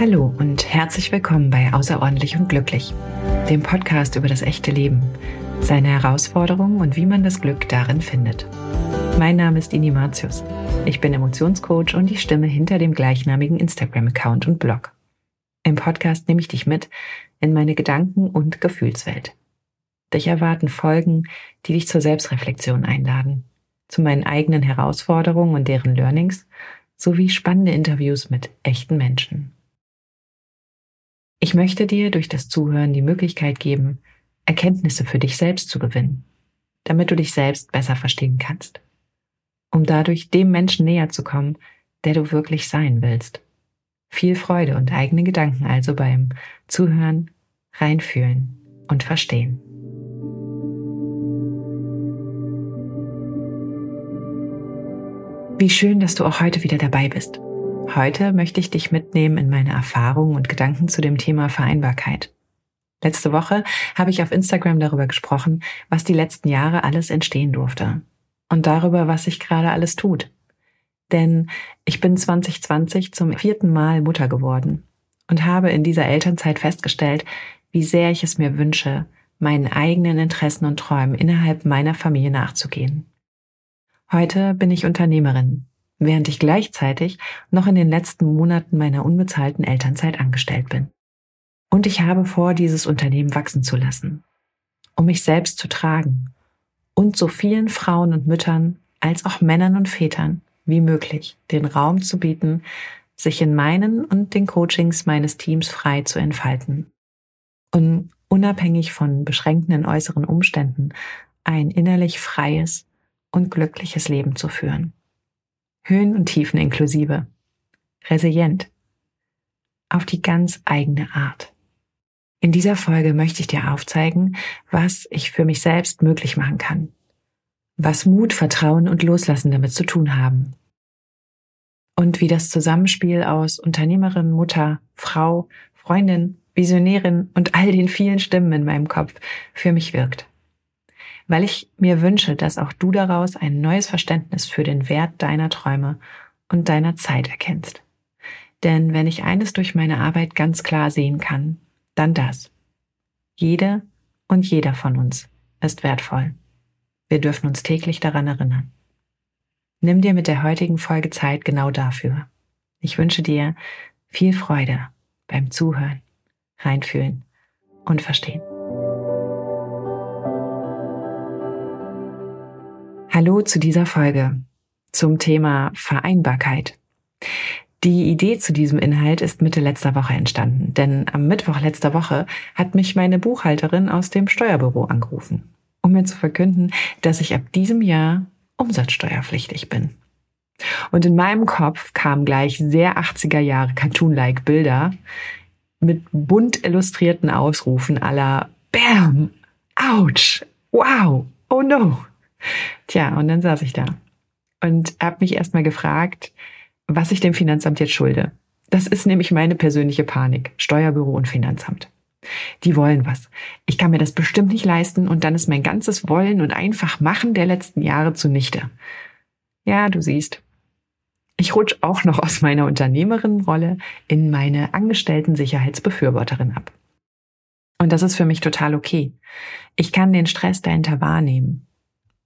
Hallo und herzlich willkommen bei Außerordentlich und Glücklich, dem Podcast über das echte Leben, seine Herausforderungen und wie man das Glück darin findet. Mein Name ist Ini Matius. Ich bin Emotionscoach und die Stimme hinter dem gleichnamigen Instagram-Account und Blog. Im Podcast nehme ich dich mit in meine Gedanken- und Gefühlswelt. Dich erwarten Folgen, die dich zur Selbstreflexion einladen, zu meinen eigenen Herausforderungen und deren Learnings sowie spannende Interviews mit echten Menschen. Ich möchte dir durch das Zuhören die Möglichkeit geben, Erkenntnisse für dich selbst zu gewinnen, damit du dich selbst besser verstehen kannst, um dadurch dem Menschen näher zu kommen, der du wirklich sein willst. Viel Freude und eigene Gedanken also beim Zuhören, Reinfühlen und Verstehen. Wie schön, dass du auch heute wieder dabei bist. Heute möchte ich dich mitnehmen in meine Erfahrungen und Gedanken zu dem Thema Vereinbarkeit. Letzte Woche habe ich auf Instagram darüber gesprochen, was die letzten Jahre alles entstehen durfte und darüber, was sich gerade alles tut. Denn ich bin 2020 zum vierten Mal Mutter geworden und habe in dieser Elternzeit festgestellt, wie sehr ich es mir wünsche, meinen eigenen Interessen und Träumen innerhalb meiner Familie nachzugehen. Heute bin ich Unternehmerin während ich gleichzeitig noch in den letzten Monaten meiner unbezahlten Elternzeit angestellt bin. Und ich habe vor, dieses Unternehmen wachsen zu lassen, um mich selbst zu tragen und so vielen Frauen und Müttern als auch Männern und Vätern wie möglich den Raum zu bieten, sich in meinen und den Coachings meines Teams frei zu entfalten. Und unabhängig von beschränkenden äußeren Umständen ein innerlich freies und glückliches Leben zu führen. Höhen und Tiefen inklusive. Resilient. Auf die ganz eigene Art. In dieser Folge möchte ich dir aufzeigen, was ich für mich selbst möglich machen kann. Was Mut, Vertrauen und Loslassen damit zu tun haben. Und wie das Zusammenspiel aus Unternehmerin, Mutter, Frau, Freundin, Visionärin und all den vielen Stimmen in meinem Kopf für mich wirkt weil ich mir wünsche, dass auch du daraus ein neues Verständnis für den Wert deiner Träume und deiner Zeit erkennst. Denn wenn ich eines durch meine Arbeit ganz klar sehen kann, dann das. Jede und jeder von uns ist wertvoll. Wir dürfen uns täglich daran erinnern. Nimm dir mit der heutigen Folge Zeit genau dafür. Ich wünsche dir viel Freude beim Zuhören, Reinfühlen und Verstehen. Hallo zu dieser Folge zum Thema Vereinbarkeit. Die Idee zu diesem Inhalt ist Mitte letzter Woche entstanden, denn am Mittwoch letzter Woche hat mich meine Buchhalterin aus dem Steuerbüro angerufen, um mir zu verkünden, dass ich ab diesem Jahr umsatzsteuerpflichtig bin. Und in meinem Kopf kamen gleich sehr 80er Jahre Cartoon-like Bilder mit bunt illustrierten Ausrufen aller Bam, Ouch, Wow, Oh no. Tja, und dann saß ich da und habe mich erstmal gefragt, was ich dem Finanzamt jetzt schulde. Das ist nämlich meine persönliche Panik. Steuerbüro und Finanzamt. Die wollen was. Ich kann mir das bestimmt nicht leisten und dann ist mein ganzes Wollen und einfach Machen der letzten Jahre zunichte. Ja, du siehst. Ich rutsch auch noch aus meiner Unternehmerinnenrolle in meine Angestellten-Sicherheitsbefürworterin ab. Und das ist für mich total okay. Ich kann den Stress dahinter wahrnehmen.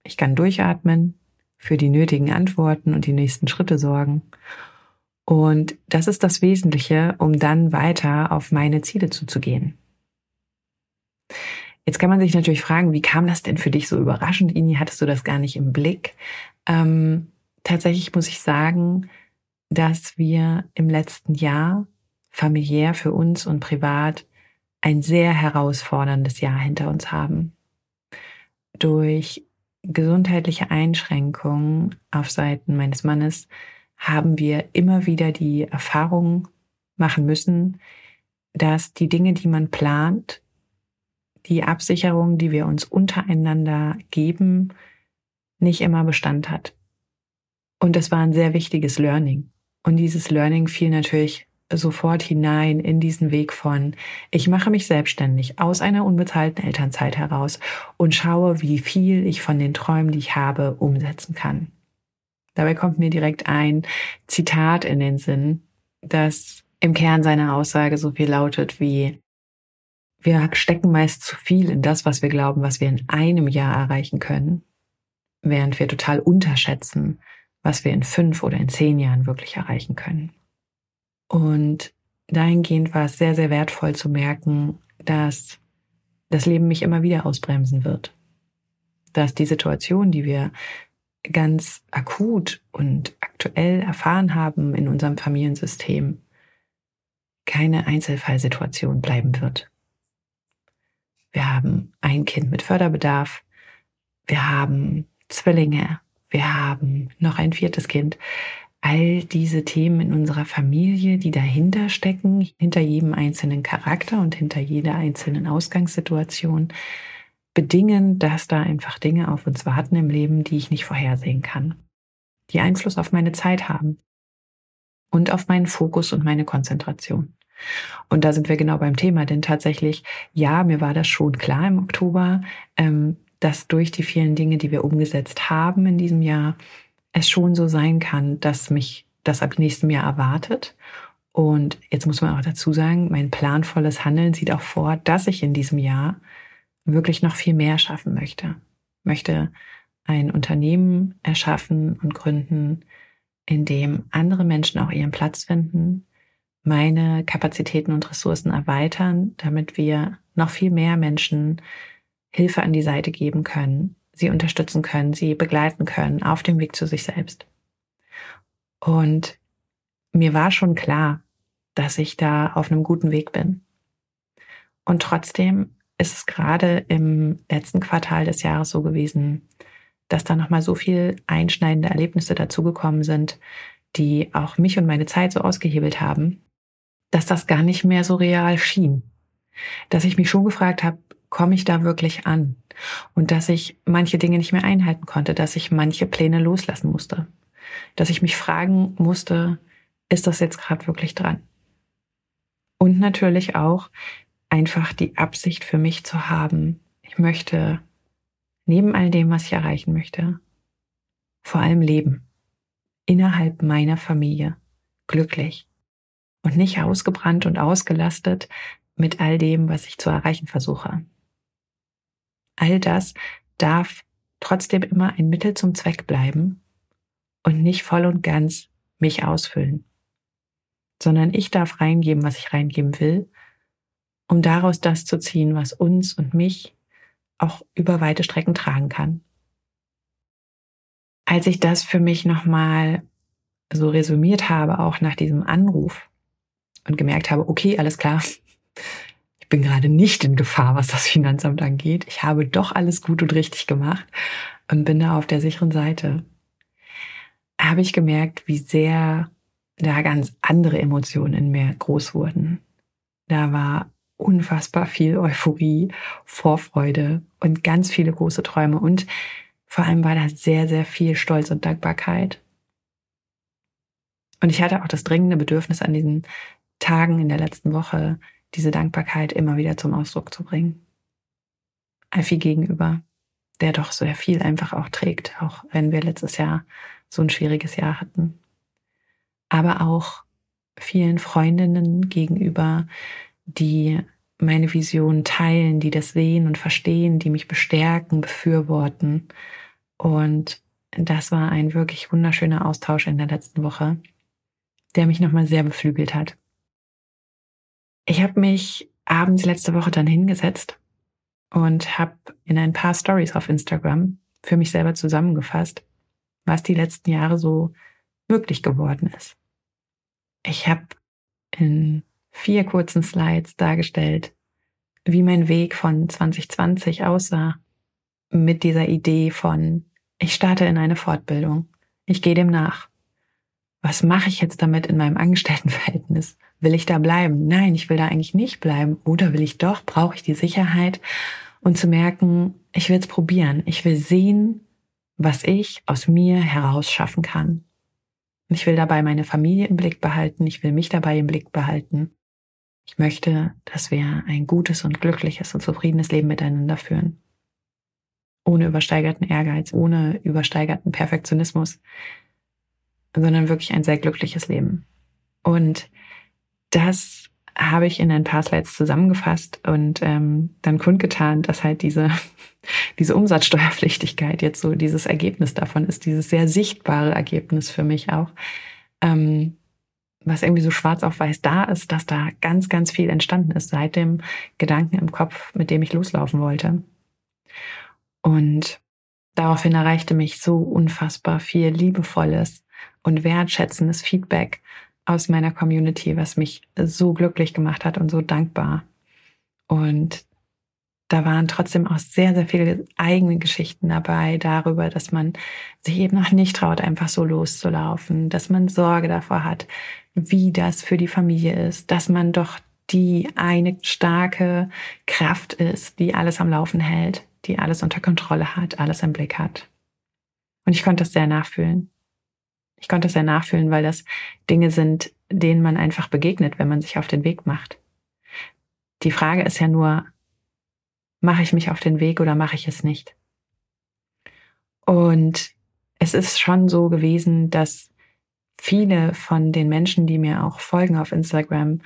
Ich kann durchatmen, für die nötigen Antworten und die nächsten Schritte sorgen. Und das ist das Wesentliche, um dann weiter auf meine Ziele zuzugehen. Jetzt kann man sich natürlich fragen, wie kam das denn für dich so überraschend, Ini? Hattest du das gar nicht im Blick? Ähm, tatsächlich muss ich sagen, dass wir im letzten Jahr familiär für uns und privat ein sehr herausforderndes Jahr hinter uns haben. Durch gesundheitliche Einschränkungen auf Seiten meines Mannes haben wir immer wieder die Erfahrung machen müssen, dass die Dinge, die man plant, die Absicherung, die wir uns untereinander geben, nicht immer Bestand hat. Und das war ein sehr wichtiges Learning. Und dieses Learning fiel natürlich sofort hinein in diesen Weg von, ich mache mich selbstständig aus einer unbezahlten Elternzeit heraus und schaue, wie viel ich von den Träumen, die ich habe, umsetzen kann. Dabei kommt mir direkt ein Zitat in den Sinn, das im Kern seiner Aussage so viel lautet wie, wir stecken meist zu viel in das, was wir glauben, was wir in einem Jahr erreichen können, während wir total unterschätzen, was wir in fünf oder in zehn Jahren wirklich erreichen können. Und dahingehend war es sehr, sehr wertvoll zu merken, dass das Leben mich immer wieder ausbremsen wird. Dass die Situation, die wir ganz akut und aktuell erfahren haben in unserem Familiensystem, keine Einzelfallsituation bleiben wird. Wir haben ein Kind mit Förderbedarf, wir haben Zwillinge, wir haben noch ein viertes Kind. All diese Themen in unserer Familie, die dahinter stecken, hinter jedem einzelnen Charakter und hinter jeder einzelnen Ausgangssituation, bedingen, dass da einfach Dinge auf uns warten im Leben, die ich nicht vorhersehen kann, die Einfluss auf meine Zeit haben und auf meinen Fokus und meine Konzentration. Und da sind wir genau beim Thema, denn tatsächlich, ja, mir war das schon klar im Oktober, ähm, dass durch die vielen Dinge, die wir umgesetzt haben in diesem Jahr, es schon so sein kann, dass mich das ab nächstem Jahr erwartet. Und jetzt muss man auch dazu sagen, mein planvolles Handeln sieht auch vor, dass ich in diesem Jahr wirklich noch viel mehr schaffen möchte. Möchte ein Unternehmen erschaffen und gründen, in dem andere Menschen auch ihren Platz finden, meine Kapazitäten und Ressourcen erweitern, damit wir noch viel mehr Menschen Hilfe an die Seite geben können, sie unterstützen können, sie begleiten können auf dem Weg zu sich selbst. Und mir war schon klar, dass ich da auf einem guten Weg bin. Und trotzdem ist es gerade im letzten Quartal des Jahres so gewesen, dass da nochmal so viel einschneidende Erlebnisse dazugekommen sind, die auch mich und meine Zeit so ausgehebelt haben, dass das gar nicht mehr so real schien. Dass ich mich schon gefragt habe, komme ich da wirklich an? Und dass ich manche Dinge nicht mehr einhalten konnte, dass ich manche Pläne loslassen musste. Dass ich mich fragen musste, ist das jetzt gerade wirklich dran? Und natürlich auch einfach die Absicht für mich zu haben, ich möchte neben all dem, was ich erreichen möchte, vor allem leben. Innerhalb meiner Familie. Glücklich und nicht ausgebrannt und ausgelastet mit all dem, was ich zu erreichen versuche. All das darf trotzdem immer ein Mittel zum Zweck bleiben und nicht voll und ganz mich ausfüllen, sondern ich darf reingeben, was ich reingeben will, um daraus das zu ziehen, was uns und mich auch über weite Strecken tragen kann. Als ich das für mich nochmal so resümiert habe, auch nach diesem Anruf, und gemerkt habe, okay, alles klar, bin gerade nicht in Gefahr, was das Finanzamt angeht. Ich habe doch alles gut und richtig gemacht und bin da auf der sicheren Seite. Habe ich gemerkt, wie sehr da ganz andere Emotionen in mir groß wurden. Da war unfassbar viel Euphorie, Vorfreude und ganz viele große Träume und vor allem war da sehr, sehr viel Stolz und Dankbarkeit. Und ich hatte auch das dringende Bedürfnis, an diesen Tagen in der letzten Woche diese Dankbarkeit immer wieder zum Ausdruck zu bringen. Alfie gegenüber, der doch sehr viel einfach auch trägt, auch wenn wir letztes Jahr so ein schwieriges Jahr hatten. Aber auch vielen Freundinnen gegenüber, die meine Vision teilen, die das sehen und verstehen, die mich bestärken, befürworten. Und das war ein wirklich wunderschöner Austausch in der letzten Woche, der mich nochmal sehr beflügelt hat. Ich habe mich abends letzte Woche dann hingesetzt und habe in ein paar Stories auf Instagram für mich selber zusammengefasst, was die letzten Jahre so möglich geworden ist. Ich habe in vier kurzen Slides dargestellt, wie mein Weg von 2020 aussah, mit dieser Idee von, ich starte in eine Fortbildung, ich gehe dem nach. Was mache ich jetzt damit in meinem Angestelltenverhältnis? Will ich da bleiben? Nein, ich will da eigentlich nicht bleiben. Oder will ich doch? Brauche ich die Sicherheit? Und zu merken, ich will es probieren. Ich will sehen, was ich aus mir heraus schaffen kann. Ich will dabei meine Familie im Blick behalten. Ich will mich dabei im Blick behalten. Ich möchte, dass wir ein gutes und glückliches und zufriedenes Leben miteinander führen. Ohne übersteigerten Ehrgeiz, ohne übersteigerten Perfektionismus, sondern wirklich ein sehr glückliches Leben. Und das habe ich in ein paar Slides zusammengefasst und ähm, dann kundgetan, dass halt diese, diese Umsatzsteuerpflichtigkeit jetzt so dieses Ergebnis davon ist, dieses sehr sichtbare Ergebnis für mich auch, ähm, was irgendwie so schwarz auf weiß da ist, dass da ganz, ganz viel entstanden ist seit dem Gedanken im Kopf, mit dem ich loslaufen wollte. Und daraufhin erreichte mich so unfassbar viel liebevolles und wertschätzendes Feedback aus meiner Community, was mich so glücklich gemacht hat und so dankbar. Und da waren trotzdem auch sehr, sehr viele eigene Geschichten dabei darüber, dass man sich eben noch nicht traut, einfach so loszulaufen, dass man Sorge davor hat, wie das für die Familie ist, dass man doch die eine starke Kraft ist, die alles am Laufen hält, die alles unter Kontrolle hat, alles im Blick hat. Und ich konnte das sehr nachfühlen. Ich konnte es sehr nachfühlen, weil das Dinge sind, denen man einfach begegnet, wenn man sich auf den Weg macht. Die Frage ist ja nur, mache ich mich auf den Weg oder mache ich es nicht? Und es ist schon so gewesen, dass viele von den Menschen, die mir auch folgen auf Instagram,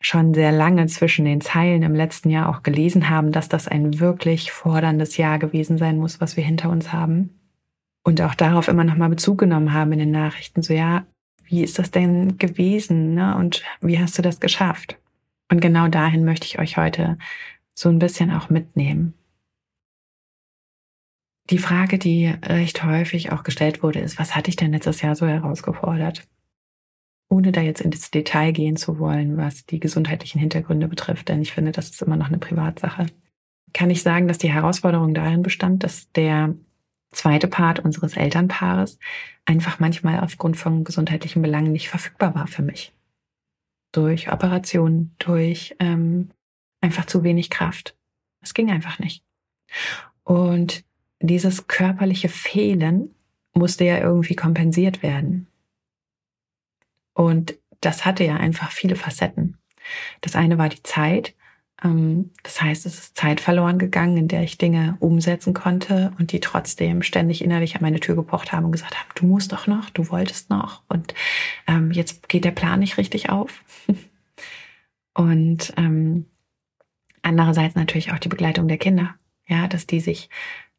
schon sehr lange zwischen den Zeilen im letzten Jahr auch gelesen haben, dass das ein wirklich forderndes Jahr gewesen sein muss, was wir hinter uns haben und auch darauf immer nochmal Bezug genommen haben in den Nachrichten. So, ja, wie ist das denn gewesen? Ne? Und wie hast du das geschafft? Und genau dahin möchte ich euch heute so ein bisschen auch mitnehmen. Die Frage, die recht häufig auch gestellt wurde, ist, was hatte ich denn letztes Jahr so herausgefordert? Ohne da jetzt ins Detail gehen zu wollen, was die gesundheitlichen Hintergründe betrifft, denn ich finde, das ist immer noch eine Privatsache, kann ich sagen, dass die Herausforderung darin bestand, dass der zweite Part unseres Elternpaares einfach manchmal aufgrund von gesundheitlichen Belangen nicht verfügbar war für mich. Durch Operationen, durch ähm, einfach zu wenig Kraft. Es ging einfach nicht. Und dieses körperliche Fehlen musste ja irgendwie kompensiert werden. Und das hatte ja einfach viele Facetten. Das eine war die Zeit, das heißt, es ist Zeit verloren gegangen, in der ich Dinge umsetzen konnte und die trotzdem ständig innerlich an meine Tür gepocht haben und gesagt haben, du musst doch noch, du wolltest noch und ähm, jetzt geht der Plan nicht richtig auf. und ähm, andererseits natürlich auch die Begleitung der Kinder, ja, dass die sich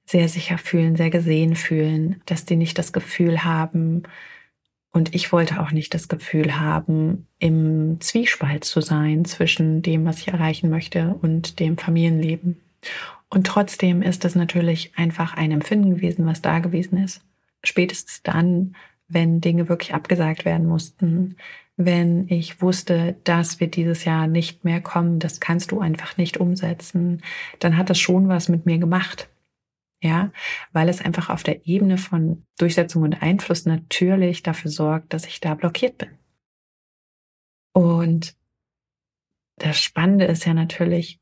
sehr sicher fühlen, sehr gesehen fühlen, dass die nicht das Gefühl haben, und ich wollte auch nicht das Gefühl haben, im Zwiespalt zu sein zwischen dem, was ich erreichen möchte und dem Familienleben. Und trotzdem ist es natürlich einfach ein Empfinden gewesen, was da gewesen ist. Spätestens dann, wenn Dinge wirklich abgesagt werden mussten, wenn ich wusste, das wird dieses Jahr nicht mehr kommen, das kannst du einfach nicht umsetzen, dann hat das schon was mit mir gemacht ja, weil es einfach auf der Ebene von Durchsetzung und Einfluss natürlich dafür sorgt, dass ich da blockiert bin. Und das Spannende ist ja natürlich,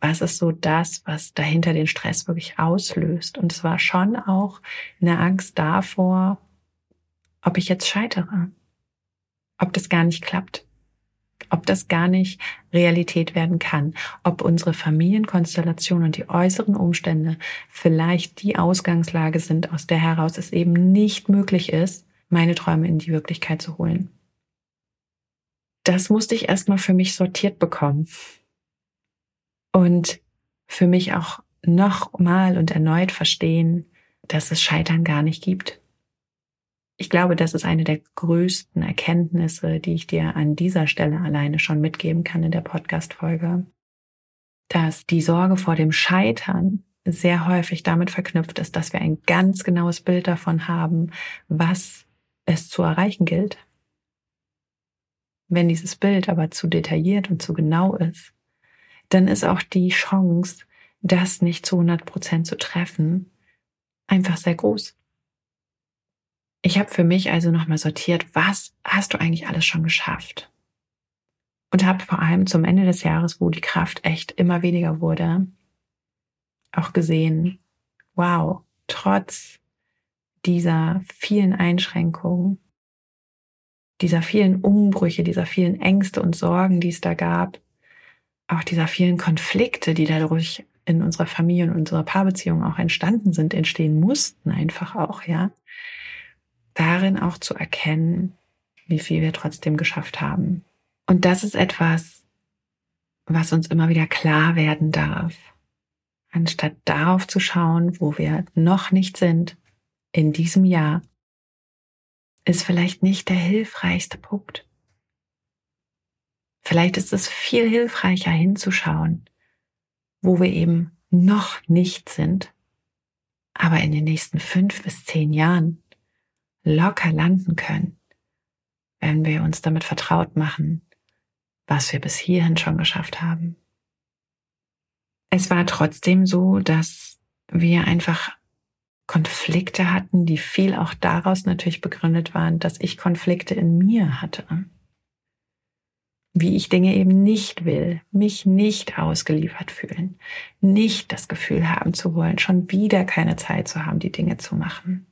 was ist so das, was dahinter den Stress wirklich auslöst? Und es war schon auch eine Angst davor, ob ich jetzt scheitere, ob das gar nicht klappt, ob das gar nicht Realität werden kann, ob unsere Familienkonstellation und die äußeren Umstände vielleicht die Ausgangslage sind, aus der heraus es eben nicht möglich ist, meine Träume in die Wirklichkeit zu holen. Das musste ich erstmal für mich sortiert bekommen. Und für mich auch nochmal und erneut verstehen, dass es Scheitern gar nicht gibt, ich glaube, das ist eine der größten Erkenntnisse, die ich dir an dieser Stelle alleine schon mitgeben kann in der Podcast-Folge, dass die Sorge vor dem Scheitern sehr häufig damit verknüpft ist, dass wir ein ganz genaues Bild davon haben, was es zu erreichen gilt. Wenn dieses Bild aber zu detailliert und zu genau ist, dann ist auch die Chance, das nicht zu 100 Prozent zu treffen, einfach sehr groß. Ich habe für mich also nochmal sortiert, was hast du eigentlich alles schon geschafft? Und habe vor allem zum Ende des Jahres, wo die Kraft echt immer weniger wurde, auch gesehen, wow, trotz dieser vielen Einschränkungen, dieser vielen Umbrüche, dieser vielen Ängste und Sorgen, die es da gab, auch dieser vielen Konflikte, die dadurch in unserer Familie und unserer Paarbeziehung auch entstanden sind, entstehen mussten einfach auch, ja, darin auch zu erkennen, wie viel wir trotzdem geschafft haben. Und das ist etwas, was uns immer wieder klar werden darf. Anstatt darauf zu schauen, wo wir noch nicht sind in diesem Jahr, ist vielleicht nicht der hilfreichste Punkt. Vielleicht ist es viel hilfreicher hinzuschauen, wo wir eben noch nicht sind, aber in den nächsten fünf bis zehn Jahren locker landen können, wenn wir uns damit vertraut machen, was wir bis hierhin schon geschafft haben. Es war trotzdem so, dass wir einfach Konflikte hatten, die viel auch daraus natürlich begründet waren, dass ich Konflikte in mir hatte. Wie ich Dinge eben nicht will, mich nicht ausgeliefert fühlen, nicht das Gefühl haben zu wollen, schon wieder keine Zeit zu haben, die Dinge zu machen,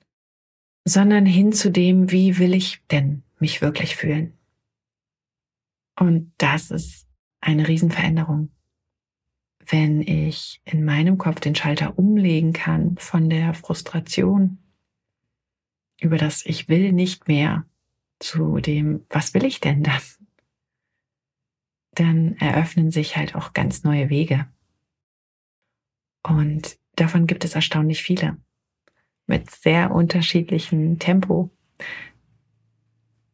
sondern hin zu dem, wie will ich denn mich wirklich fühlen. Und das ist eine Riesenveränderung wenn ich in meinem Kopf den Schalter umlegen kann von der Frustration über das Ich will nicht mehr zu dem Was will ich denn dann? Dann eröffnen sich halt auch ganz neue Wege. Und davon gibt es erstaunlich viele mit sehr unterschiedlichem Tempo.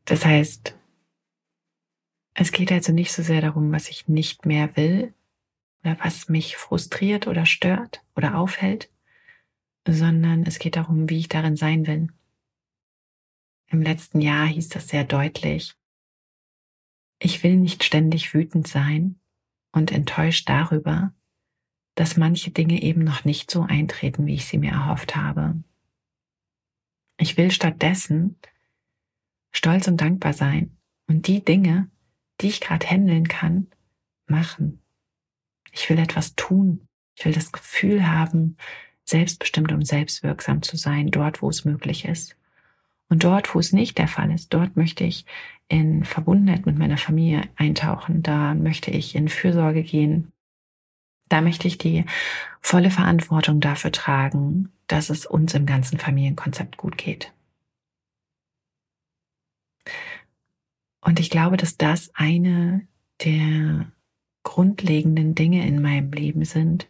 Das heißt, es geht also nicht so sehr darum, was ich nicht mehr will, oder was mich frustriert oder stört oder aufhält, sondern es geht darum, wie ich darin sein will. Im letzten Jahr hieß das sehr deutlich, ich will nicht ständig wütend sein und enttäuscht darüber, dass manche Dinge eben noch nicht so eintreten, wie ich sie mir erhofft habe. Ich will stattdessen stolz und dankbar sein und die Dinge, die ich gerade handeln kann, machen. Ich will etwas tun. Ich will das Gefühl haben, selbstbestimmt und selbstwirksam zu sein, dort, wo es möglich ist. Und dort, wo es nicht der Fall ist, dort möchte ich in Verbundenheit mit meiner Familie eintauchen. Da möchte ich in Fürsorge gehen. Da möchte ich die volle Verantwortung dafür tragen, dass es uns im ganzen Familienkonzept gut geht. Und ich glaube, dass das eine der grundlegenden Dinge in meinem Leben sind,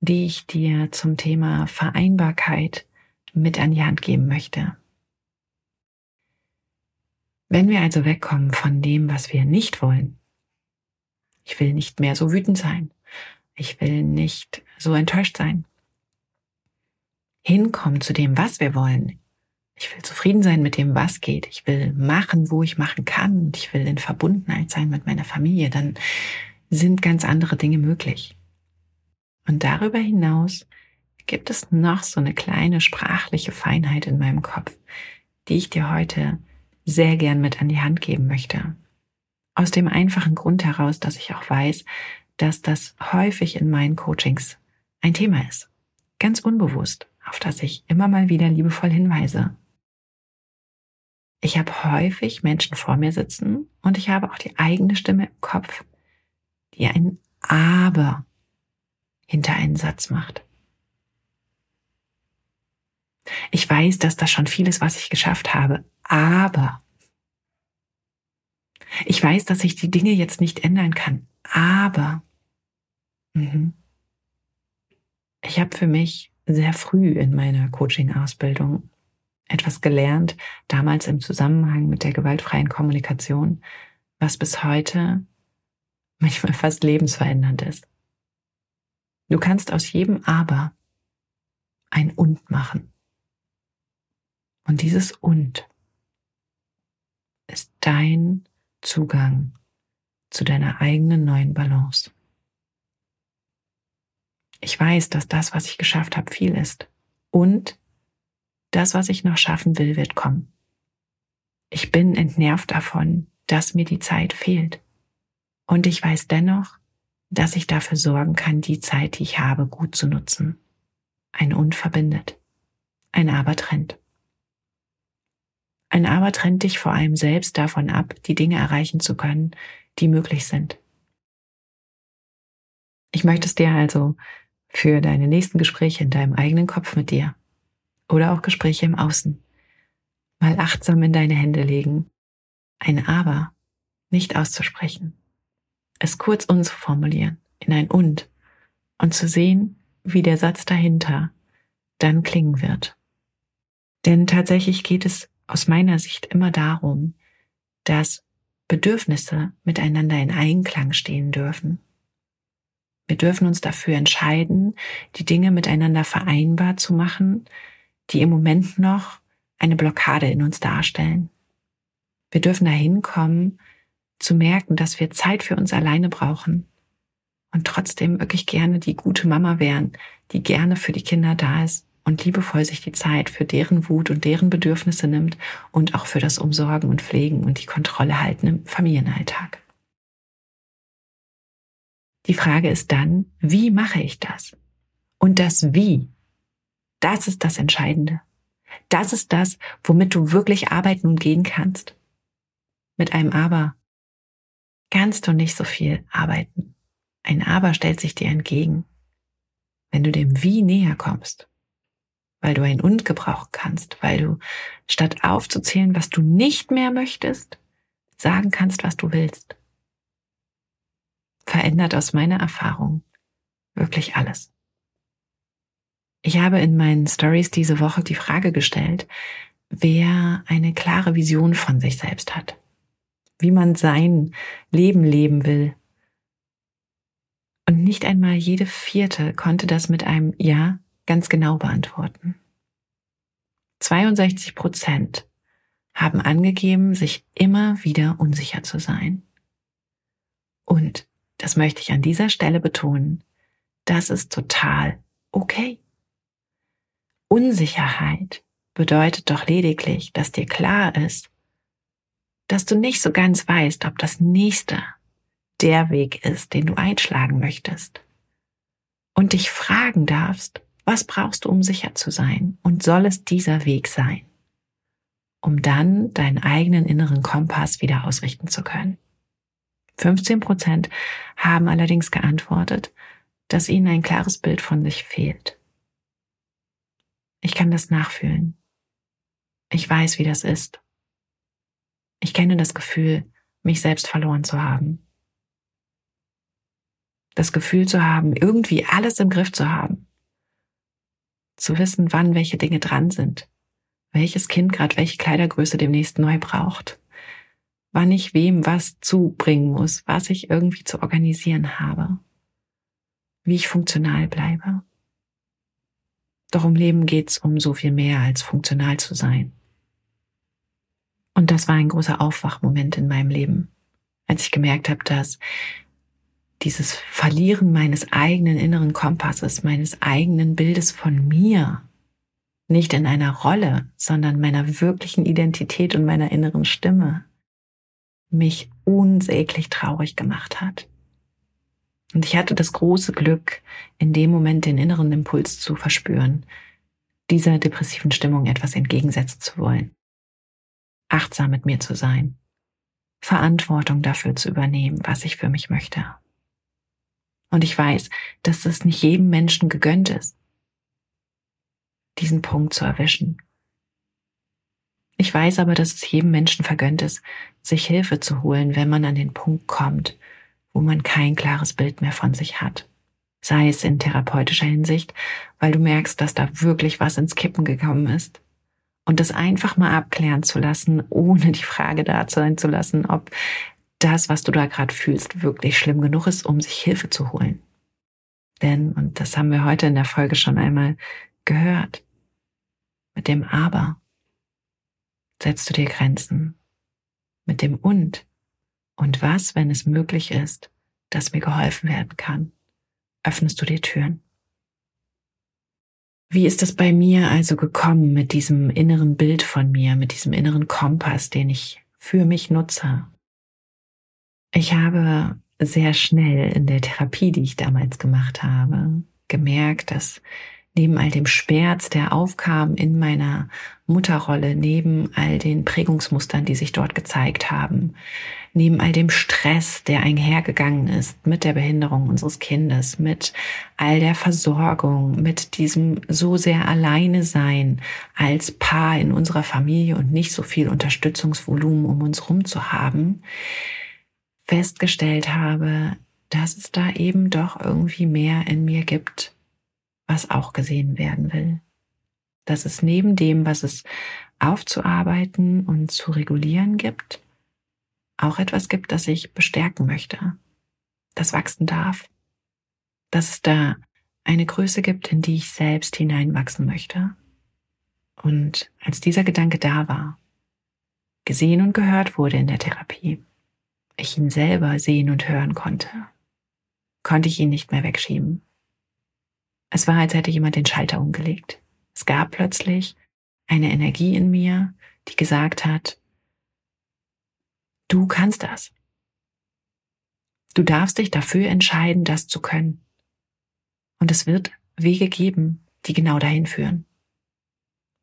die ich dir zum Thema Vereinbarkeit mit an die Hand geben möchte. Wenn wir also wegkommen von dem, was wir nicht wollen, ich will nicht mehr so wütend sein, ich will nicht so enttäuscht sein, hinkommen zu dem, was wir wollen. Ich will zufrieden sein mit dem, was geht. Ich will machen, wo ich machen kann. Und ich will in Verbundenheit sein mit meiner Familie. Dann sind ganz andere Dinge möglich. Und darüber hinaus gibt es noch so eine kleine sprachliche Feinheit in meinem Kopf, die ich dir heute sehr gern mit an die Hand geben möchte. Aus dem einfachen Grund heraus, dass ich auch weiß, dass das häufig in meinen Coachings ein Thema ist. Ganz unbewusst, auf das ich immer mal wieder liebevoll hinweise. Ich habe häufig Menschen vor mir sitzen und ich habe auch die eigene Stimme im Kopf, die ein Aber hinter einen Satz macht. Ich weiß, dass das schon vieles, was ich geschafft habe, aber ich weiß, dass ich die Dinge jetzt nicht ändern kann, aber mhm. ich habe für mich sehr früh in meiner Coaching-Ausbildung etwas gelernt, damals im Zusammenhang mit der gewaltfreien Kommunikation, was bis heute manchmal fast lebensverändernd ist. Du kannst aus jedem Aber ein Und machen. Und dieses Und ist dein Zugang zu deiner eigenen neuen Balance. Ich weiß, dass das, was ich geschafft habe, viel ist. Und das, was ich noch schaffen will, wird kommen. Ich bin entnervt davon, dass mir die Zeit fehlt. Und ich weiß dennoch, dass ich dafür sorgen kann, die Zeit, die ich habe, gut zu nutzen. Ein Und verbindet. Ein Aber trennt. Ein Aber trennt dich vor allem selbst davon ab, die Dinge erreichen zu können, die möglich sind. Ich möchte es dir also für deine nächsten Gespräche in deinem eigenen Kopf mit dir oder auch Gespräche im Außen mal achtsam in deine Hände legen. Ein Aber nicht auszusprechen, es kurz umzuformulieren in ein und und zu sehen, wie der Satz dahinter dann klingen wird. Denn tatsächlich geht es aus meiner Sicht immer darum, dass Bedürfnisse miteinander in Einklang stehen dürfen. Wir dürfen uns dafür entscheiden, die Dinge miteinander vereinbar zu machen, die im Moment noch eine Blockade in uns darstellen. Wir dürfen dahin kommen, zu merken, dass wir Zeit für uns alleine brauchen und trotzdem wirklich gerne die gute Mama wären, die gerne für die Kinder da ist und liebevoll sich die Zeit für deren Wut und deren Bedürfnisse nimmt und auch für das Umsorgen und Pflegen und die Kontrolle halten im Familienalltag. Die Frage ist dann, wie mache ich das? Und das Wie, das ist das Entscheidende. Das ist das, womit du wirklich arbeiten und gehen kannst. Mit einem Aber kannst du nicht so viel arbeiten. Ein Aber stellt sich dir entgegen. Wenn du dem Wie näher kommst, weil du ein Und gebrauchen kannst, weil du statt aufzuzählen, was du nicht mehr möchtest, sagen kannst, was du willst verändert aus meiner Erfahrung wirklich alles. Ich habe in meinen Stories diese Woche die Frage gestellt, wer eine klare Vision von sich selbst hat, wie man sein Leben leben will. Und nicht einmal jede vierte konnte das mit einem Ja ganz genau beantworten. 62 Prozent haben angegeben, sich immer wieder unsicher zu sein. Und das möchte ich an dieser Stelle betonen, das ist total okay. Unsicherheit bedeutet doch lediglich, dass dir klar ist, dass du nicht so ganz weißt, ob das nächste der Weg ist, den du einschlagen möchtest. Und dich fragen darfst, was brauchst du, um sicher zu sein? Und soll es dieser Weg sein? Um dann deinen eigenen inneren Kompass wieder ausrichten zu können. 15 Prozent haben allerdings geantwortet, dass ihnen ein klares Bild von sich fehlt. Ich kann das nachfühlen. Ich weiß, wie das ist. Ich kenne das Gefühl, mich selbst verloren zu haben. Das Gefühl zu haben, irgendwie alles im Griff zu haben. Zu wissen, wann welche Dinge dran sind. Welches Kind gerade welche Kleidergröße demnächst neu braucht wann ich wem was zubringen muss, was ich irgendwie zu organisieren habe, wie ich funktional bleibe. Doch im Leben geht's um so viel mehr als funktional zu sein. Und das war ein großer Aufwachmoment in meinem Leben, als ich gemerkt habe, dass dieses Verlieren meines eigenen inneren Kompasses, meines eigenen Bildes von mir, nicht in einer Rolle, sondern meiner wirklichen Identität und meiner inneren Stimme, mich unsäglich traurig gemacht hat. Und ich hatte das große Glück, in dem Moment den inneren Impuls zu verspüren, dieser depressiven Stimmung etwas entgegensetzen zu wollen. Achtsam mit mir zu sein. Verantwortung dafür zu übernehmen, was ich für mich möchte. Und ich weiß, dass es nicht jedem Menschen gegönnt ist, diesen Punkt zu erwischen ich weiß aber, dass es jedem Menschen vergönnt ist, sich Hilfe zu holen, wenn man an den Punkt kommt, wo man kein klares Bild mehr von sich hat. Sei es in therapeutischer Hinsicht, weil du merkst, dass da wirklich was ins Kippen gekommen ist. Und das einfach mal abklären zu lassen, ohne die Frage da sein zu lassen, ob das, was du da gerade fühlst, wirklich schlimm genug ist, um sich Hilfe zu holen. Denn, und das haben wir heute in der Folge schon einmal gehört, mit dem Aber setzt du dir Grenzen mit dem Und. Und was, wenn es möglich ist, dass mir geholfen werden kann? Öffnest du dir Türen? Wie ist es bei mir also gekommen mit diesem inneren Bild von mir, mit diesem inneren Kompass, den ich für mich nutze? Ich habe sehr schnell in der Therapie, die ich damals gemacht habe, gemerkt, dass neben all dem Schmerz, der aufkam in meiner Mutterrolle, neben all den Prägungsmustern, die sich dort gezeigt haben, neben all dem Stress, der einhergegangen ist mit der Behinderung unseres Kindes, mit all der Versorgung, mit diesem so sehr alleine sein als Paar in unserer Familie und nicht so viel Unterstützungsvolumen um uns rum zu haben, festgestellt habe, dass es da eben doch irgendwie mehr in mir gibt, was auch gesehen werden will. Dass es neben dem, was es aufzuarbeiten und zu regulieren gibt, auch etwas gibt, das ich bestärken möchte, das wachsen darf, dass es da eine Größe gibt, in die ich selbst hineinwachsen möchte. Und als dieser Gedanke da war, gesehen und gehört wurde in der Therapie, ich ihn selber sehen und hören konnte, konnte ich ihn nicht mehr wegschieben. Es war, als hätte jemand den Schalter umgelegt. Es gab plötzlich eine Energie in mir, die gesagt hat, du kannst das. Du darfst dich dafür entscheiden, das zu können. Und es wird Wege geben, die genau dahin führen.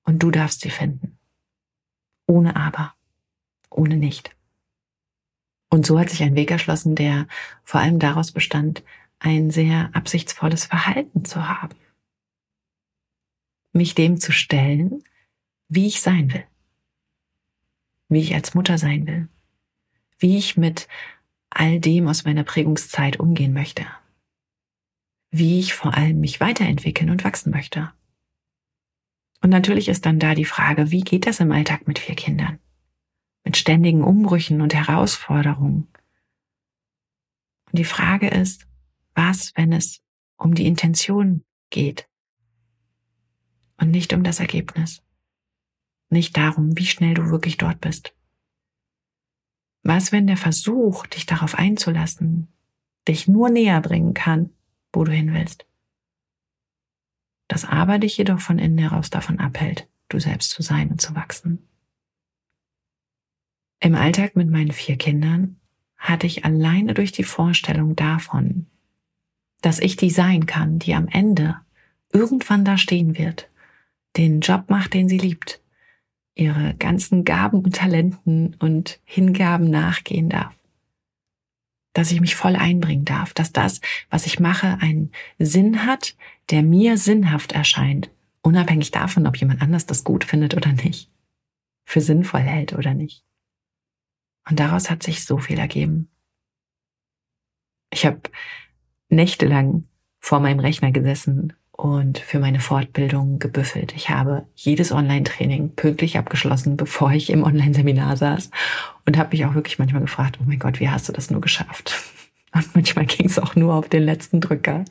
Und du darfst sie finden. Ohne aber. Ohne nicht. Und so hat sich ein Weg erschlossen, der vor allem daraus bestand, ein sehr absichtsvolles Verhalten zu haben. Mich dem zu stellen, wie ich sein will. Wie ich als Mutter sein will. Wie ich mit all dem aus meiner Prägungszeit umgehen möchte. Wie ich vor allem mich weiterentwickeln und wachsen möchte. Und natürlich ist dann da die Frage, wie geht das im Alltag mit vier Kindern? Mit ständigen Umbrüchen und Herausforderungen. Und die Frage ist, was, wenn es um die Intention geht und nicht um das Ergebnis? Nicht darum, wie schnell du wirklich dort bist. Was, wenn der Versuch, dich darauf einzulassen, dich nur näher bringen kann, wo du hin willst? Das aber dich jedoch von innen heraus davon abhält, du selbst zu sein und zu wachsen. Im Alltag mit meinen vier Kindern hatte ich alleine durch die Vorstellung davon, dass ich die sein kann, die am Ende irgendwann da stehen wird, den Job macht, den sie liebt, ihre ganzen Gaben und Talenten und Hingaben nachgehen darf. Dass ich mich voll einbringen darf, dass das, was ich mache, einen Sinn hat, der mir sinnhaft erscheint, unabhängig davon, ob jemand anders das gut findet oder nicht, für sinnvoll hält oder nicht. Und daraus hat sich so viel ergeben. Ich habe nächtelang vor meinem Rechner gesessen und für meine Fortbildung gebüffelt. Ich habe jedes Online-Training pünktlich abgeschlossen, bevor ich im Online-Seminar saß und habe mich auch wirklich manchmal gefragt, oh mein Gott, wie hast du das nur geschafft? Und manchmal ging es auch nur auf den letzten Drücker.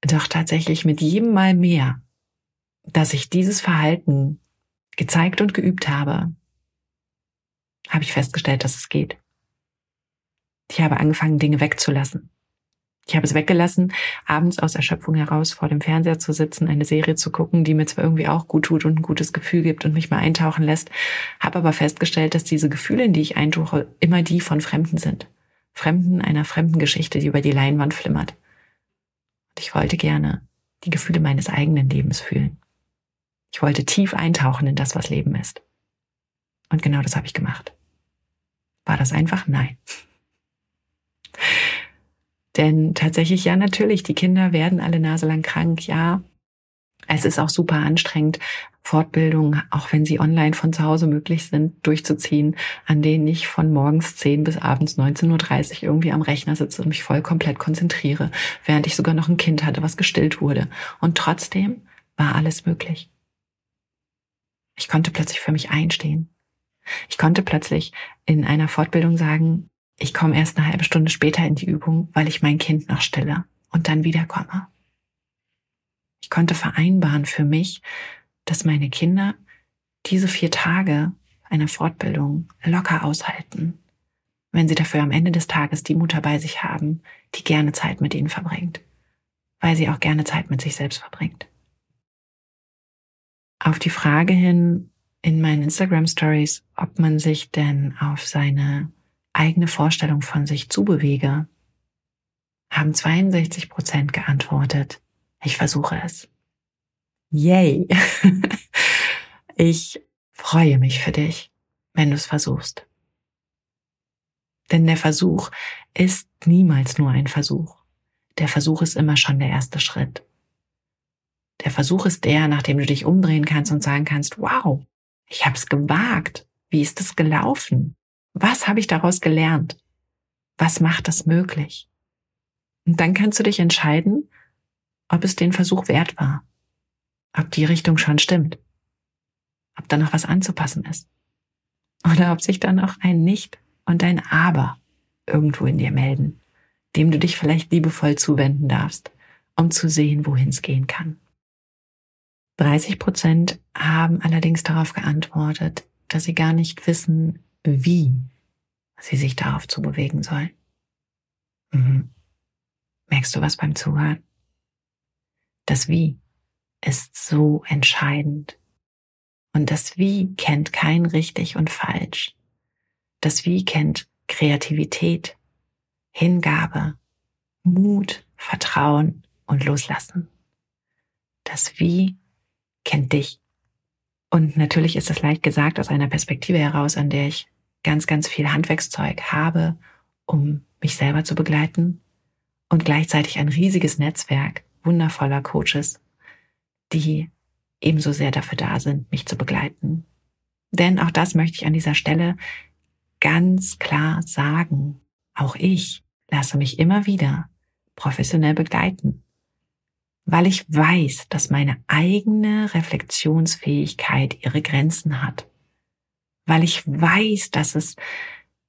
Doch tatsächlich mit jedem Mal mehr, dass ich dieses Verhalten gezeigt und geübt habe, habe ich festgestellt, dass es geht. Ich habe angefangen, Dinge wegzulassen. Ich habe es weggelassen, abends aus Erschöpfung heraus vor dem Fernseher zu sitzen, eine Serie zu gucken, die mir zwar irgendwie auch gut tut und ein gutes Gefühl gibt und mich mal eintauchen lässt, habe aber festgestellt, dass diese Gefühle, in die ich eintauche, immer die von Fremden sind. Fremden einer fremden Geschichte, die über die Leinwand flimmert. Und ich wollte gerne die Gefühle meines eigenen Lebens fühlen. Ich wollte tief eintauchen in das, was Leben ist. Und genau das habe ich gemacht. War das einfach? Nein. Denn tatsächlich, ja, natürlich, die Kinder werden alle naselang krank, ja. Es ist auch super anstrengend, Fortbildungen, auch wenn sie online von zu Hause möglich sind, durchzuziehen, an denen ich von morgens 10 bis abends 19.30 Uhr irgendwie am Rechner sitze und mich voll komplett konzentriere, während ich sogar noch ein Kind hatte, was gestillt wurde. Und trotzdem war alles möglich. Ich konnte plötzlich für mich einstehen. Ich konnte plötzlich in einer Fortbildung sagen, ich komme erst eine halbe Stunde später in die Übung, weil ich mein Kind noch stille und dann wiederkomme. Ich konnte vereinbaren für mich, dass meine Kinder diese vier Tage einer Fortbildung locker aushalten, wenn sie dafür am Ende des Tages die Mutter bei sich haben, die gerne Zeit mit ihnen verbringt, weil sie auch gerne Zeit mit sich selbst verbringt. Auf die Frage hin in meinen Instagram Stories, ob man sich denn auf seine eigene Vorstellung von sich zubewege, haben 62 Prozent geantwortet, ich versuche es. Yay! ich freue mich für dich, wenn du es versuchst. Denn der Versuch ist niemals nur ein Versuch. Der Versuch ist immer schon der erste Schritt. Der Versuch ist der, nachdem du dich umdrehen kannst und sagen kannst, wow, ich habe es gewagt. Wie ist es gelaufen? Was habe ich daraus gelernt? Was macht das möglich? Und dann kannst du dich entscheiden, ob es den Versuch wert war, ob die Richtung schon stimmt, ob da noch was anzupassen ist oder ob sich dann auch ein Nicht und ein Aber irgendwo in dir melden, dem du dich vielleicht liebevoll zuwenden darfst, um zu sehen, wohin es gehen kann. 30 Prozent haben allerdings darauf geantwortet, dass sie gar nicht wissen, wie sie sich darauf zu bewegen sollen. Mhm. Merkst du was beim Zuhören? Das Wie ist so entscheidend. Und das Wie kennt kein richtig und falsch. Das Wie kennt Kreativität, Hingabe, Mut, Vertrauen und Loslassen. Das Wie kennt dich. Und natürlich ist es leicht gesagt aus einer Perspektive heraus, an der ich ganz, ganz viel Handwerkszeug habe, um mich selber zu begleiten und gleichzeitig ein riesiges Netzwerk wundervoller Coaches, die ebenso sehr dafür da sind, mich zu begleiten. Denn auch das möchte ich an dieser Stelle ganz klar sagen. Auch ich lasse mich immer wieder professionell begleiten weil ich weiß, dass meine eigene Reflexionsfähigkeit ihre Grenzen hat, weil ich weiß, dass es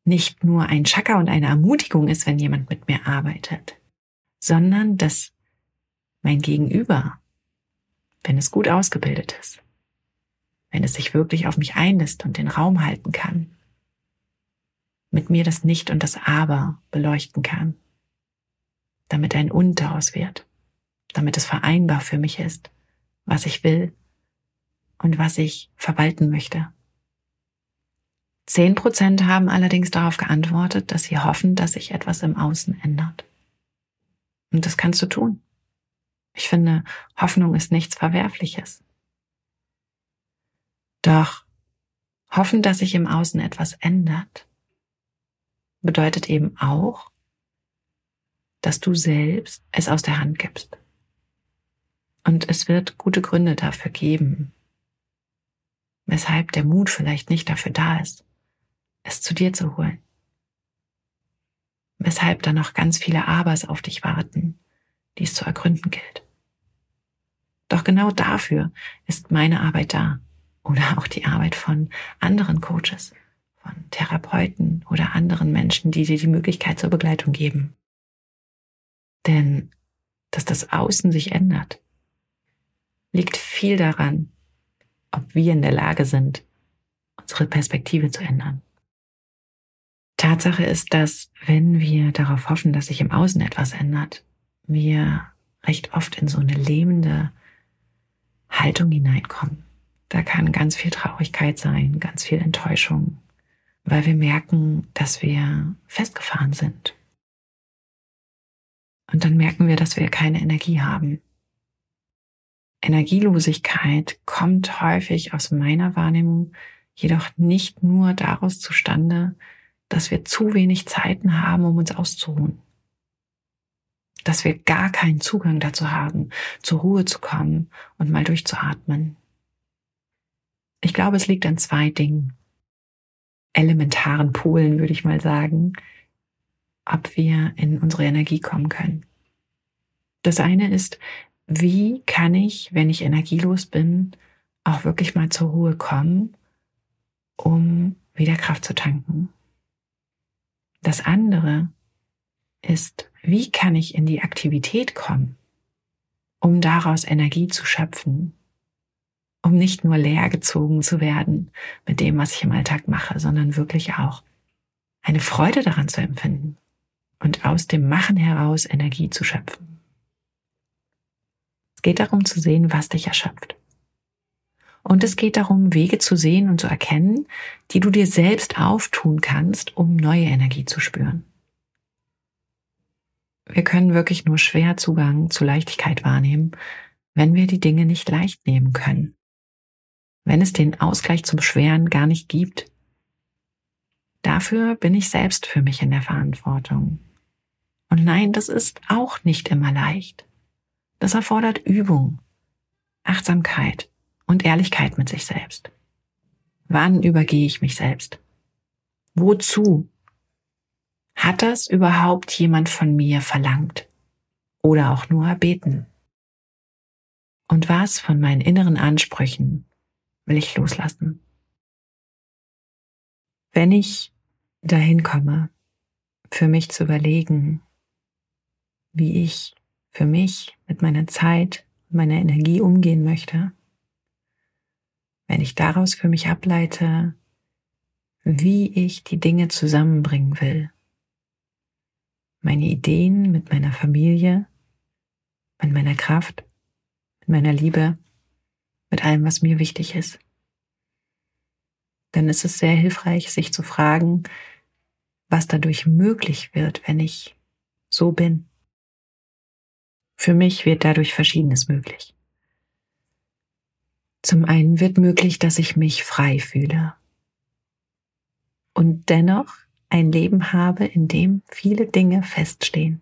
nicht nur ein Chakra und eine Ermutigung ist, wenn jemand mit mir arbeitet, sondern dass mein Gegenüber, wenn es gut ausgebildet ist, wenn es sich wirklich auf mich einlässt und den Raum halten kann, mit mir das Nicht und das Aber beleuchten kann, damit ein Und daraus wird damit es vereinbar für mich ist, was ich will und was ich verwalten möchte. Zehn Prozent haben allerdings darauf geantwortet, dass sie hoffen, dass sich etwas im Außen ändert. Und das kannst du tun. Ich finde, Hoffnung ist nichts Verwerfliches. Doch hoffen, dass sich im Außen etwas ändert, bedeutet eben auch, dass du selbst es aus der Hand gibst. Und es wird gute Gründe dafür geben, weshalb der Mut vielleicht nicht dafür da ist, es zu dir zu holen. Weshalb da noch ganz viele Abers auf dich warten, die es zu ergründen gilt. Doch genau dafür ist meine Arbeit da oder auch die Arbeit von anderen Coaches, von Therapeuten oder anderen Menschen, die dir die Möglichkeit zur Begleitung geben. Denn dass das Außen sich ändert, liegt viel daran, ob wir in der Lage sind, unsere Perspektive zu ändern. Tatsache ist, dass wenn wir darauf hoffen, dass sich im Außen etwas ändert, wir recht oft in so eine lähmende Haltung hineinkommen. Da kann ganz viel Traurigkeit sein, ganz viel Enttäuschung, weil wir merken, dass wir festgefahren sind. Und dann merken wir, dass wir keine Energie haben, Energielosigkeit kommt häufig aus meiner Wahrnehmung jedoch nicht nur daraus zustande, dass wir zu wenig Zeiten haben, um uns auszuruhen. Dass wir gar keinen Zugang dazu haben, zur Ruhe zu kommen und mal durchzuatmen. Ich glaube, es liegt an zwei Dingen. Elementaren Polen, würde ich mal sagen, ob wir in unsere Energie kommen können. Das eine ist, wie kann ich, wenn ich energielos bin, auch wirklich mal zur Ruhe kommen, um wieder Kraft zu tanken. Das andere ist, wie kann ich in die Aktivität kommen, um daraus Energie zu schöpfen, um nicht nur leer gezogen zu werden mit dem, was ich im Alltag mache, sondern wirklich auch eine Freude daran zu empfinden und aus dem Machen heraus Energie zu schöpfen geht darum zu sehen, was dich erschöpft. Und es geht darum, Wege zu sehen und zu erkennen, die du dir selbst auftun kannst, um neue Energie zu spüren. Wir können wirklich nur schwer Zugang zu Leichtigkeit wahrnehmen, wenn wir die Dinge nicht leicht nehmen können. Wenn es den Ausgleich zum Schweren gar nicht gibt. Dafür bin ich selbst für mich in der Verantwortung. Und nein, das ist auch nicht immer leicht. Das erfordert Übung, Achtsamkeit und Ehrlichkeit mit sich selbst. Wann übergehe ich mich selbst? Wozu? Hat das überhaupt jemand von mir verlangt? Oder auch nur erbeten? Und was von meinen inneren Ansprüchen will ich loslassen? Wenn ich dahin komme, für mich zu überlegen, wie ich für mich mit meiner Zeit, meiner Energie umgehen möchte, wenn ich daraus für mich ableite, wie ich die Dinge zusammenbringen will, meine Ideen mit meiner Familie, mit meiner Kraft, mit meiner Liebe, mit allem, was mir wichtig ist. Dann ist es sehr hilfreich, sich zu fragen, was dadurch möglich wird, wenn ich so bin. Für mich wird dadurch Verschiedenes möglich. Zum einen wird möglich, dass ich mich frei fühle und dennoch ein Leben habe, in dem viele Dinge feststehen,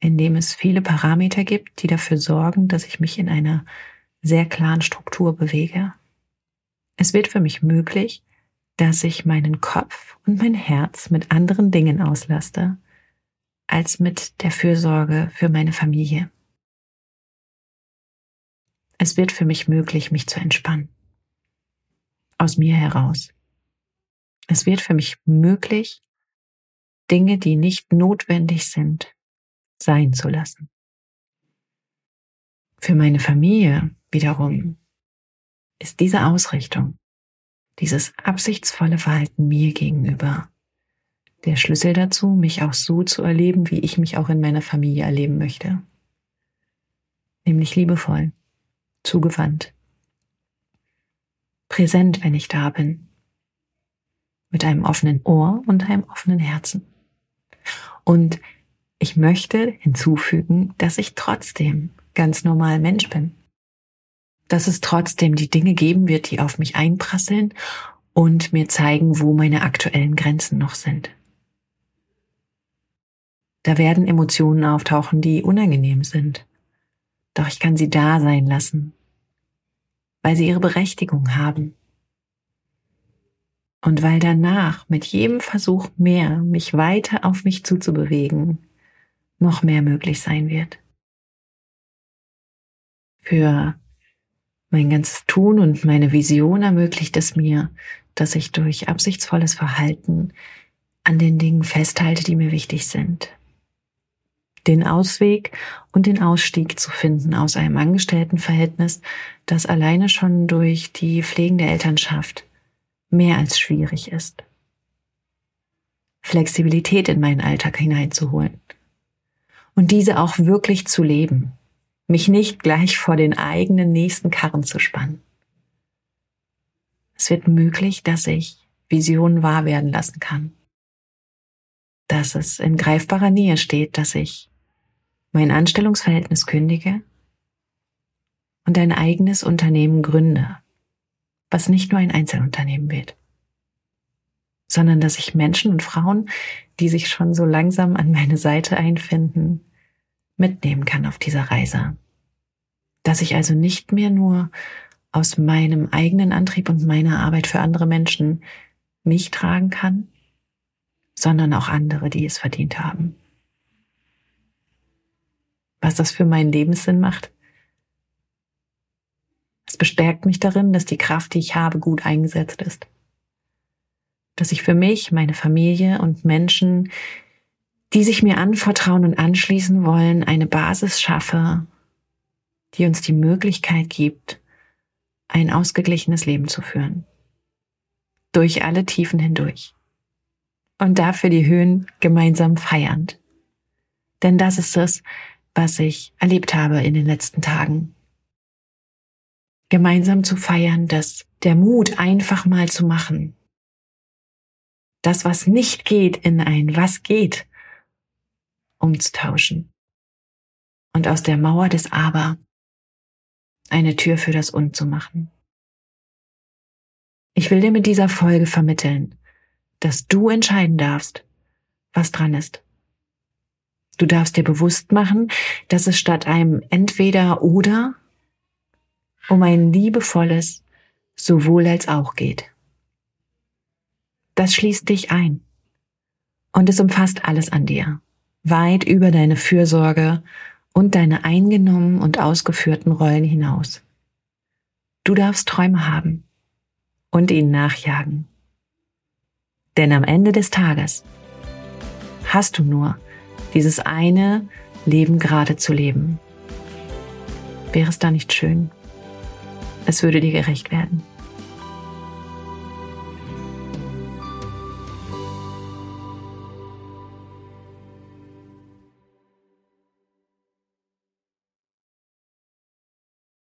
in dem es viele Parameter gibt, die dafür sorgen, dass ich mich in einer sehr klaren Struktur bewege. Es wird für mich möglich, dass ich meinen Kopf und mein Herz mit anderen Dingen auslaste, als mit der Fürsorge für meine Familie. Es wird für mich möglich, mich zu entspannen. Aus mir heraus. Es wird für mich möglich, Dinge, die nicht notwendig sind, sein zu lassen. Für meine Familie wiederum ist diese Ausrichtung, dieses absichtsvolle Verhalten mir gegenüber der Schlüssel dazu, mich auch so zu erleben, wie ich mich auch in meiner Familie erleben möchte. Nämlich liebevoll, zugewandt, präsent, wenn ich da bin, mit einem offenen Ohr und einem offenen Herzen. Und ich möchte hinzufügen, dass ich trotzdem ganz normal Mensch bin. Dass es trotzdem die Dinge geben wird, die auf mich einprasseln und mir zeigen, wo meine aktuellen Grenzen noch sind. Da werden Emotionen auftauchen, die unangenehm sind. Doch ich kann sie da sein lassen, weil sie ihre Berechtigung haben. Und weil danach mit jedem Versuch mehr, mich weiter auf mich zuzubewegen, noch mehr möglich sein wird. Für mein ganzes Tun und meine Vision ermöglicht es mir, dass ich durch absichtsvolles Verhalten an den Dingen festhalte, die mir wichtig sind. Den Ausweg und den Ausstieg zu finden aus einem Angestelltenverhältnis, das alleine schon durch die pflegende Elternschaft mehr als schwierig ist. Flexibilität in meinen Alltag hineinzuholen und diese auch wirklich zu leben, mich nicht gleich vor den eigenen nächsten Karren zu spannen. Es wird möglich, dass ich Visionen wahr werden lassen kann, dass es in greifbarer Nähe steht, dass ich mein Anstellungsverhältnis kündige und ein eigenes Unternehmen gründe, was nicht nur ein Einzelunternehmen wird, sondern dass ich Menschen und Frauen, die sich schon so langsam an meine Seite einfinden, mitnehmen kann auf dieser Reise. Dass ich also nicht mehr nur aus meinem eigenen Antrieb und meiner Arbeit für andere Menschen mich tragen kann, sondern auch andere, die es verdient haben. Was das für meinen Lebenssinn macht, es bestärkt mich darin, dass die Kraft, die ich habe, gut eingesetzt ist. Dass ich für mich, meine Familie und Menschen, die sich mir anvertrauen und anschließen wollen, eine Basis schaffe, die uns die Möglichkeit gibt, ein ausgeglichenes Leben zu führen. Durch alle Tiefen hindurch. Und dafür die Höhen gemeinsam feiernd. Denn das ist es, was ich erlebt habe in den letzten Tagen gemeinsam zu feiern, dass der Mut einfach mal zu machen, das, was nicht geht, in ein Was geht, umzutauschen und aus der Mauer des Aber eine Tür für das Und zu machen. Ich will dir mit dieser Folge vermitteln, dass du entscheiden darfst, was dran ist. Du darfst dir bewusst machen, dass es statt einem entweder oder um ein liebevolles sowohl als auch geht. das schließt dich ein. Und es umfasst alles an dir, weit über deine Fürsorge und deine eingenommen und ausgeführten Rollen hinaus. Du darfst Träume haben und ihnen nachjagen. Denn am Ende des Tages hast du nur dieses eine Leben gerade zu leben. Wäre es da nicht schön? Es würde dir gerecht werden.